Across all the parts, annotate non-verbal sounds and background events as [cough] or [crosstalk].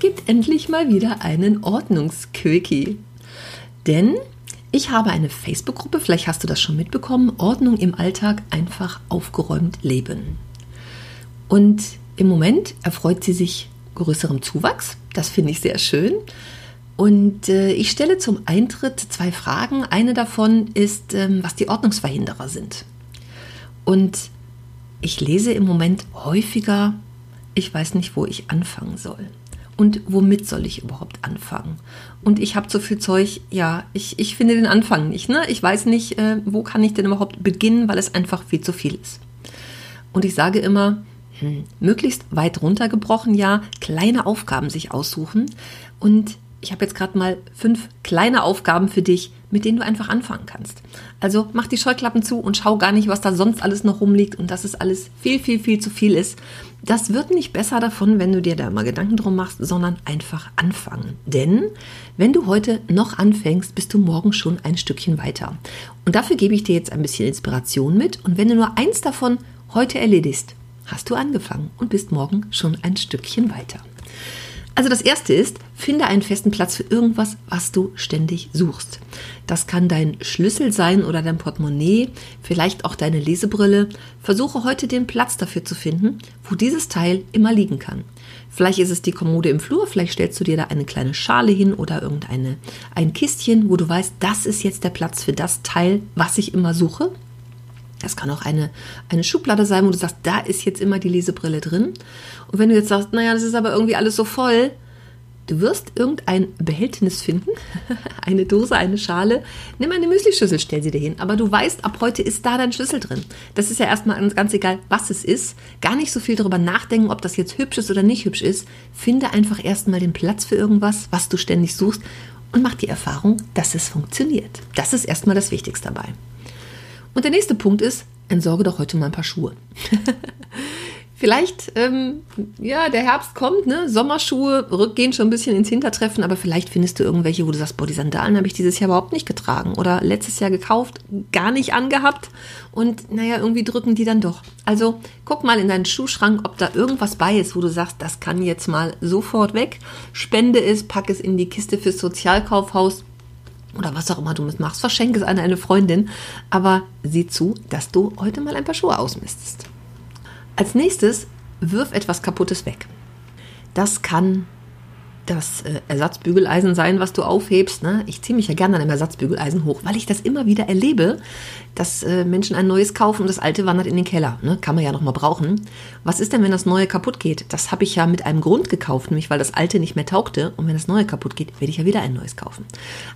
Gibt endlich mal wieder einen Ordnungsquickie. Denn ich habe eine Facebook-Gruppe, vielleicht hast du das schon mitbekommen, Ordnung im Alltag einfach aufgeräumt leben. Und im Moment erfreut sie sich größerem Zuwachs. Das finde ich sehr schön. Und äh, ich stelle zum Eintritt zwei Fragen. Eine davon ist, ähm, was die Ordnungsverhinderer sind. Und ich lese im Moment häufiger ich weiß nicht, wo ich anfangen soll. Und womit soll ich überhaupt anfangen? Und ich habe so viel Zeug, ja, ich, ich finde den Anfang nicht. Ne? Ich weiß nicht, äh, wo kann ich denn überhaupt beginnen, weil es einfach viel zu viel ist. Und ich sage immer, hm, möglichst weit runtergebrochen, ja, kleine Aufgaben sich aussuchen. Und ich habe jetzt gerade mal fünf kleine Aufgaben für dich, mit denen du einfach anfangen kannst. Also mach die Scheuklappen zu und schau gar nicht, was da sonst alles noch rumliegt und dass es alles viel, viel, viel zu viel ist. Das wird nicht besser davon, wenn du dir da mal Gedanken drum machst, sondern einfach anfangen. Denn wenn du heute noch anfängst, bist du morgen schon ein Stückchen weiter. Und dafür gebe ich dir jetzt ein bisschen Inspiration mit. Und wenn du nur eins davon heute erledigst, hast du angefangen und bist morgen schon ein Stückchen weiter. Also das erste ist, finde einen festen Platz für irgendwas, was du ständig suchst. Das kann dein Schlüssel sein oder dein Portemonnaie, vielleicht auch deine Lesebrille. Versuche heute den Platz dafür zu finden, wo dieses Teil immer liegen kann. Vielleicht ist es die Kommode im Flur, vielleicht stellst du dir da eine kleine Schale hin oder irgendeine ein Kistchen, wo du weißt, das ist jetzt der Platz für das Teil, was ich immer suche. Das kann auch eine, eine Schublade sein, wo du sagst, da ist jetzt immer die Lesebrille drin. Und wenn du jetzt sagst, naja, das ist aber irgendwie alles so voll, du wirst irgendein Behältnis finden, [laughs] eine Dose, eine Schale. Nimm eine Müslischüssel, stell sie dir hin. Aber du weißt, ab heute ist da dein Schlüssel drin. Das ist ja erstmal ganz egal, was es ist. Gar nicht so viel darüber nachdenken, ob das jetzt hübsch ist oder nicht hübsch ist. Finde einfach erstmal den Platz für irgendwas, was du ständig suchst und mach die Erfahrung, dass es funktioniert. Das ist erstmal das Wichtigste dabei. Und der nächste Punkt ist, entsorge doch heute mal ein paar Schuhe. [laughs] Vielleicht, ähm, ja, der Herbst kommt, ne? Sommerschuhe gehen schon ein bisschen ins Hintertreffen, aber vielleicht findest du irgendwelche, wo du sagst, boah, die Sandalen habe ich dieses Jahr überhaupt nicht getragen oder letztes Jahr gekauft, gar nicht angehabt und naja, irgendwie drücken die dann doch. Also guck mal in deinen Schuhschrank, ob da irgendwas bei ist, wo du sagst, das kann jetzt mal sofort weg. Spende es, pack es in die Kiste fürs Sozialkaufhaus oder was auch immer du machst, verschenke es an eine Freundin, aber sieh zu, dass du heute mal ein paar Schuhe ausmistest. Als nächstes wirf etwas Kaputtes weg. Das kann das äh, Ersatzbügeleisen sein, was du aufhebst. Ne? Ich ziehe mich ja gerne an einem Ersatzbügeleisen hoch, weil ich das immer wieder erlebe, dass äh, Menschen ein neues kaufen und das alte wandert in den Keller. Ne? Kann man ja noch mal brauchen. Was ist denn, wenn das neue kaputt geht? Das habe ich ja mit einem Grund gekauft, nämlich weil das alte nicht mehr taugte. Und wenn das neue kaputt geht, werde ich ja wieder ein neues kaufen.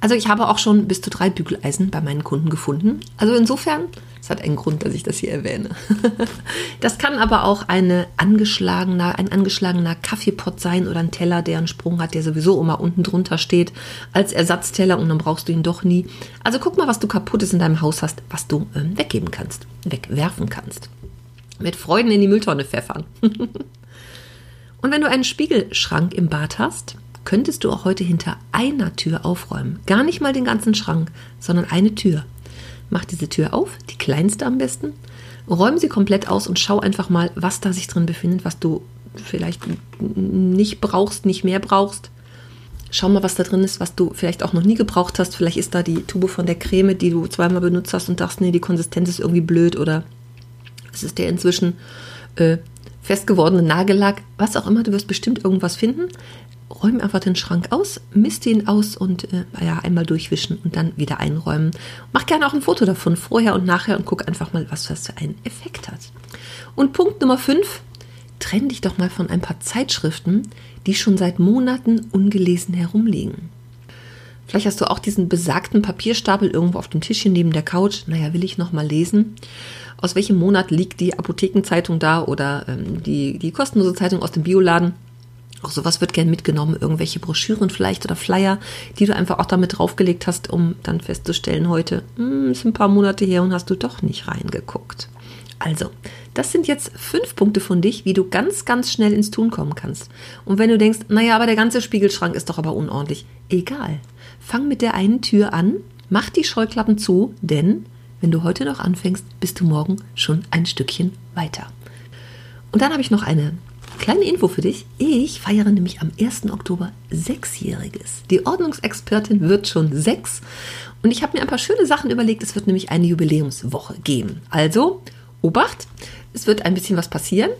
Also ich habe auch schon bis zu drei Bügeleisen bei meinen Kunden gefunden. Also insofern, es hat einen Grund, dass ich das hier erwähne. [laughs] das kann aber auch eine angeschlagener, ein angeschlagener Kaffeepott sein oder ein Teller, der einen Sprung hat, der sowieso immer unten drunter steht als Ersatzteller und dann brauchst du ihn doch nie. Also guck mal, was du kaputtes in deinem Haus hast, was du äh, weggeben kannst, wegwerfen kannst. Mit Freuden in die Mülltonne pfeffern. [laughs] Und wenn du einen Spiegelschrank im Bad hast, könntest du auch heute hinter einer Tür aufräumen. Gar nicht mal den ganzen Schrank, sondern eine Tür. Mach diese Tür auf, die kleinste am besten, räum sie komplett aus und schau einfach mal, was da sich drin befindet, was du vielleicht nicht brauchst, nicht mehr brauchst. Schau mal, was da drin ist, was du vielleicht auch noch nie gebraucht hast. Vielleicht ist da die Tube von der Creme, die du zweimal benutzt hast und dachtest, nee, die Konsistenz ist irgendwie blöd oder es ist der inzwischen äh, fest gewordene Nagellack. Was auch immer, du wirst bestimmt irgendwas finden. Räum einfach den Schrank aus, misst ihn aus und äh, ja, einmal durchwischen und dann wieder einräumen. Mach gerne auch ein Foto davon, vorher und nachher und guck einfach mal, was das für einen Effekt hat. Und Punkt Nummer 5, trenn dich doch mal von ein paar Zeitschriften, die schon seit Monaten ungelesen herumliegen. Vielleicht hast du auch diesen besagten Papierstapel irgendwo auf dem Tischchen neben der Couch. Naja, will ich noch mal lesen? Aus welchem Monat liegt die Apothekenzeitung da oder ähm, die, die kostenlose Zeitung aus dem Bioladen? Auch sowas wird gern mitgenommen, irgendwelche Broschüren vielleicht oder Flyer, die du einfach auch damit draufgelegt hast, um dann festzustellen, heute hm, ist ein paar Monate her und hast du doch nicht reingeguckt. Also, das sind jetzt fünf Punkte von dich, wie du ganz, ganz schnell ins Tun kommen kannst. Und wenn du denkst, naja, aber der ganze Spiegelschrank ist doch aber unordentlich, egal. Fang mit der einen Tür an, mach die Scheuklappen zu, denn wenn du heute noch anfängst, bist du morgen schon ein Stückchen weiter. Und dann habe ich noch eine kleine Info für dich. Ich feiere nämlich am 1. Oktober Sechsjähriges. Die Ordnungsexpertin wird schon sechs. Und ich habe mir ein paar schöne Sachen überlegt. Es wird nämlich eine Jubiläumswoche geben. Also, Obacht, es wird ein bisschen was passieren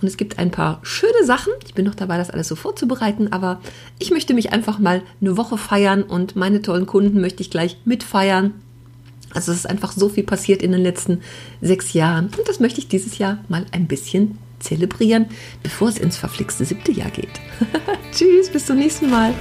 und es gibt ein paar schöne Sachen. Ich bin noch dabei, das alles so vorzubereiten, aber ich möchte mich einfach mal eine Woche feiern und meine tollen Kunden möchte ich gleich mitfeiern. Also es ist einfach so viel passiert in den letzten sechs Jahren und das möchte ich dieses Jahr mal ein bisschen zelebrieren, bevor es ins verflixte siebte Jahr geht. [laughs] Tschüss, bis zum nächsten Mal.